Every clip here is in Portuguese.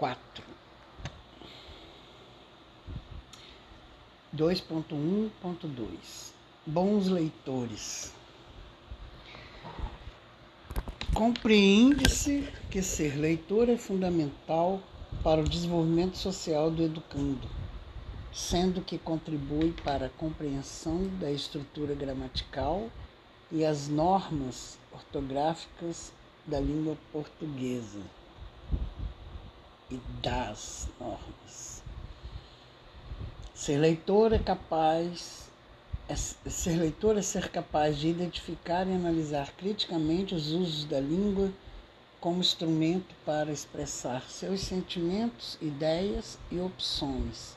4. 2.1.2 Bons leitores. Compreende-se que ser leitor é fundamental para o desenvolvimento social do educando, sendo que contribui para a compreensão da estrutura gramatical e as normas ortográficas da língua portuguesa e das normas. Ser leitor é capaz é, ser leitor é ser capaz de identificar e analisar criticamente os usos da língua como instrumento para expressar seus sentimentos, ideias e opções.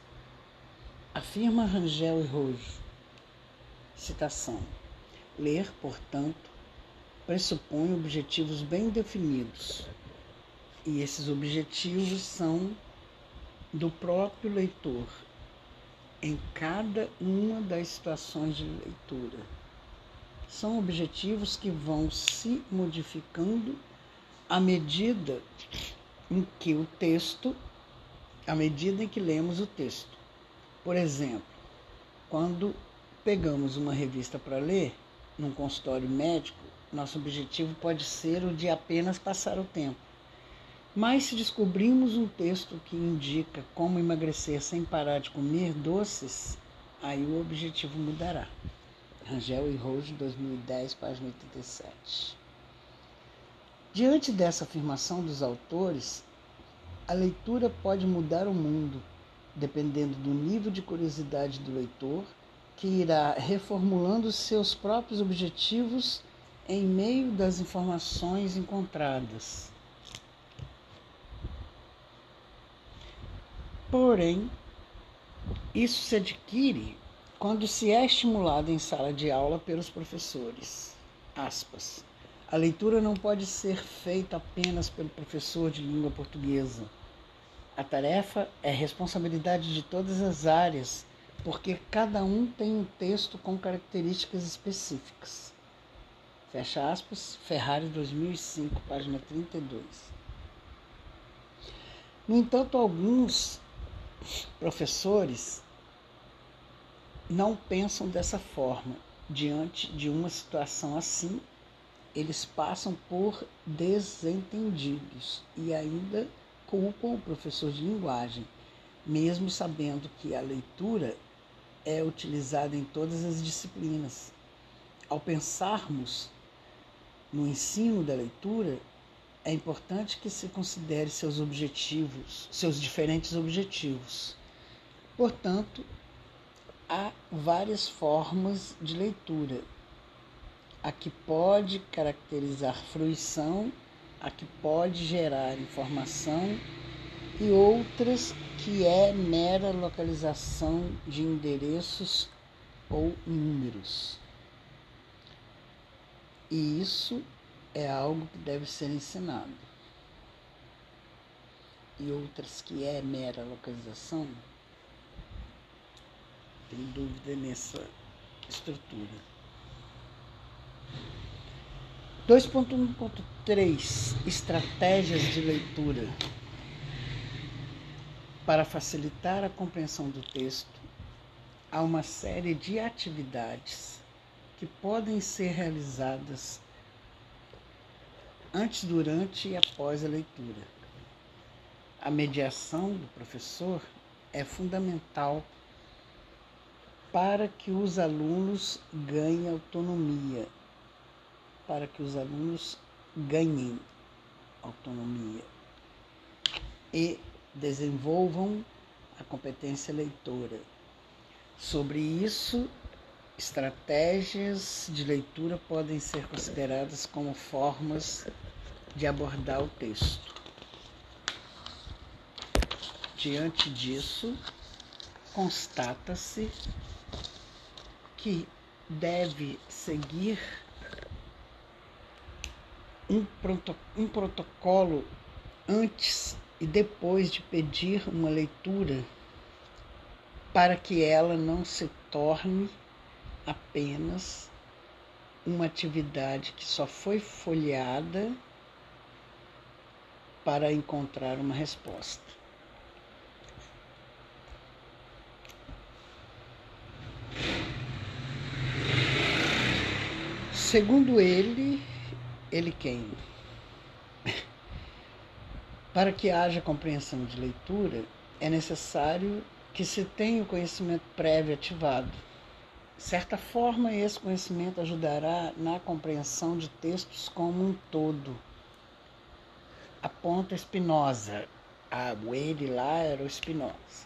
Afirma Rangel e Rojo. Citação. Ler, portanto, pressupõe objetivos bem definidos. E esses objetivos são do próprio leitor em cada uma das situações de leitura. São objetivos que vão se modificando à medida em que o texto, à medida em que lemos o texto. Por exemplo, quando pegamos uma revista para ler, num consultório médico, nosso objetivo pode ser o de apenas passar o tempo. Mas se descobrimos um texto que indica como emagrecer sem parar de comer doces, aí o objetivo mudará. Rangel e Rose, 2010, página 87. Diante dessa afirmação dos autores, a leitura pode mudar o mundo, dependendo do nível de curiosidade do leitor, que irá reformulando seus próprios objetivos em meio das informações encontradas. Porém, isso se adquire quando se é estimulado em sala de aula pelos professores. Aspas. A leitura não pode ser feita apenas pelo professor de língua portuguesa. A tarefa é responsabilidade de todas as áreas, porque cada um tem um texto com características específicas. Fecha aspas, Ferrari 2005, página 32. No entanto, alguns professores não pensam dessa forma. Diante de uma situação assim, eles passam por desentendidos e ainda culpam o professor de linguagem, mesmo sabendo que a leitura é utilizada em todas as disciplinas. Ao pensarmos no ensino da leitura, é importante que se considere seus objetivos, seus diferentes objetivos. Portanto, há várias formas de leitura. A que pode caracterizar fruição, a que pode gerar informação e outras que é mera localização de endereços ou números. E isso é algo que deve ser ensinado. E outras que é mera localização, tem dúvida nessa estrutura. 2.1.3 Estratégias de leitura. Para facilitar a compreensão do texto, há uma série de atividades que podem ser realizadas antes, durante e após a leitura. A mediação do professor é fundamental para que os alunos ganhem autonomia, para que os alunos ganhem autonomia e desenvolvam a competência leitora. Sobre isso, Estratégias de leitura podem ser consideradas como formas de abordar o texto. Diante disso, constata-se que deve seguir um, proto um protocolo antes e depois de pedir uma leitura para que ela não se torne apenas uma atividade que só foi folheada para encontrar uma resposta. Segundo ele, ele quem? Para que haja compreensão de leitura, é necessário que se tenha o conhecimento prévio ativado. De certa forma, esse conhecimento ajudará na compreensão de textos como um todo. Aponta Spinoza. Ah, o ele lá era o Spinoza.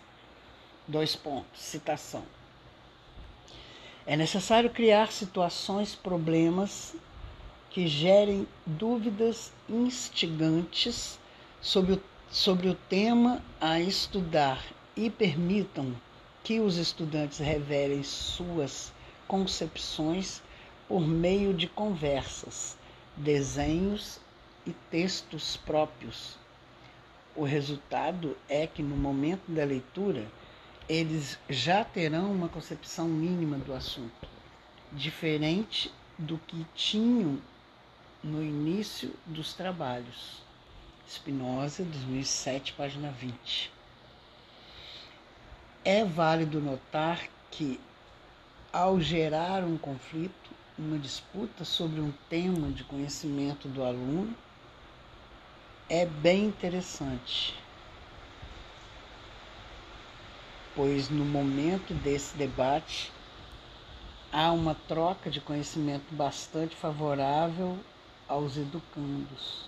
Dois pontos. Citação. É necessário criar situações, problemas que gerem dúvidas instigantes sobre o, sobre o tema a estudar e permitam que os estudantes revelem suas concepções por meio de conversas, desenhos e textos próprios. O resultado é que no momento da leitura eles já terão uma concepção mínima do assunto, diferente do que tinham no início dos trabalhos. Spinoza, 2007, página 20. É válido notar que, ao gerar um conflito, uma disputa sobre um tema de conhecimento do aluno, é bem interessante pois no momento desse debate há uma troca de conhecimento bastante favorável aos educandos.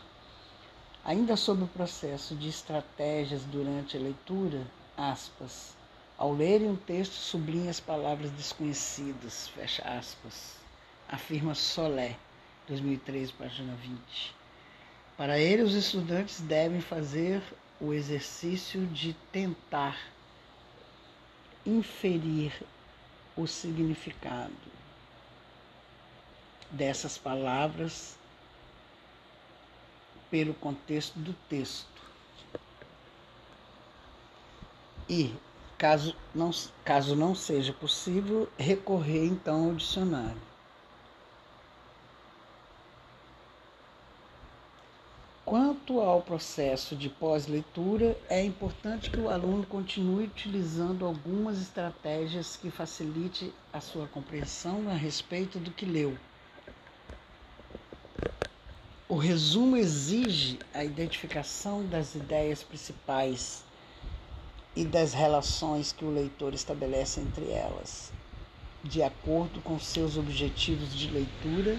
Ainda sobre o processo de estratégias durante a leitura, aspas, ao lerem um texto sublinhe as palavras desconhecidas, fecha aspas, afirma Solé, 2003, página 20. Para ele, os estudantes devem fazer o exercício de tentar inferir o significado dessas palavras pelo contexto do texto. E, caso não, caso não seja possível, recorrer então ao dicionário. Ao processo de pós-leitura, é importante que o aluno continue utilizando algumas estratégias que facilite a sua compreensão a respeito do que leu. O resumo exige a identificação das ideias principais e das relações que o leitor estabelece entre elas, de acordo com seus objetivos de leitura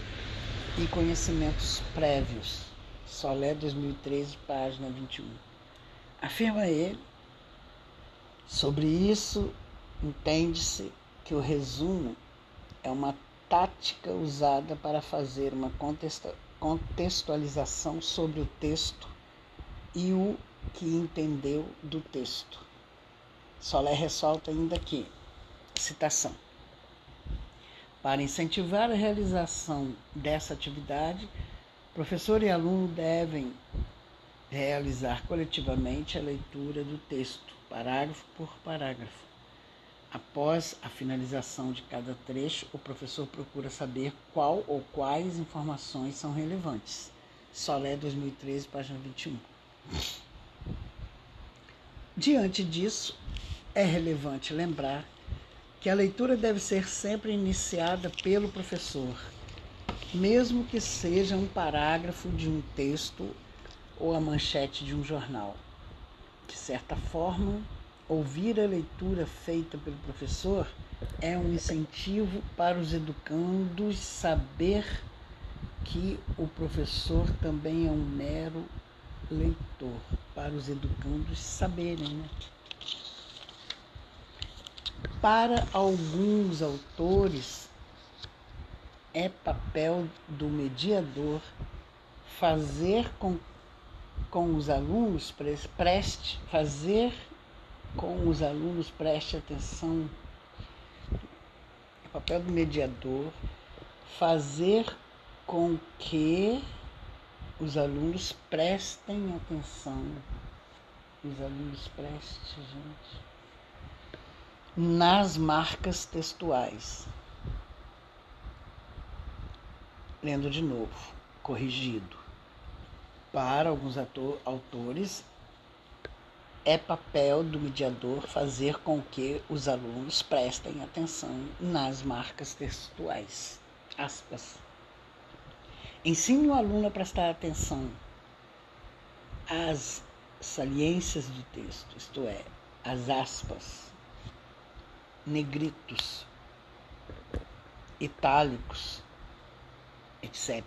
e conhecimentos prévios. Solé 2013, página 21. Afirma ele, sobre isso entende-se que o resumo é uma tática usada para fazer uma contextualização sobre o texto e o que entendeu do texto. Solé ressalta ainda que, citação, para incentivar a realização dessa atividade, Professor e aluno devem realizar coletivamente a leitura do texto, parágrafo por parágrafo. Após a finalização de cada trecho, o professor procura saber qual ou quais informações são relevantes. Solé 2013, página 21. Diante disso, é relevante lembrar que a leitura deve ser sempre iniciada pelo professor mesmo que seja um parágrafo de um texto ou a manchete de um jornal. De certa forma, ouvir a leitura feita pelo professor é um incentivo para os educandos saber que o professor também é um mero leitor, para os educandos saberem. Né? Para alguns autores, é papel do mediador fazer com, com os alunos, preste, fazer com os alunos preste atenção. É papel do mediador fazer com que os alunos prestem atenção. Os alunos prestem, gente. Nas marcas textuais. Lendo de novo, corrigido. Para alguns autores, é papel do mediador fazer com que os alunos prestem atenção nas marcas textuais. Aspas. Ensine o aluno a prestar atenção às saliências do texto, isto é, as aspas, negritos, itálicos, etc.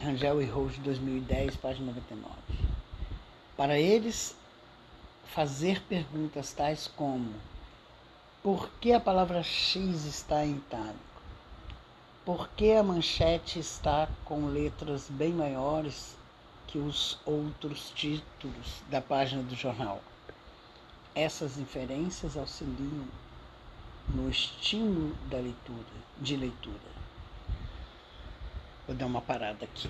Rangel e Rose, 2010, página 99. Para eles, fazer perguntas tais como: por que a palavra X está em itálico? Por que a manchete está com letras bem maiores que os outros títulos da página do jornal? Essas inferências auxiliam no estímulo da leitura, de leitura. Vou dar uma parada aqui.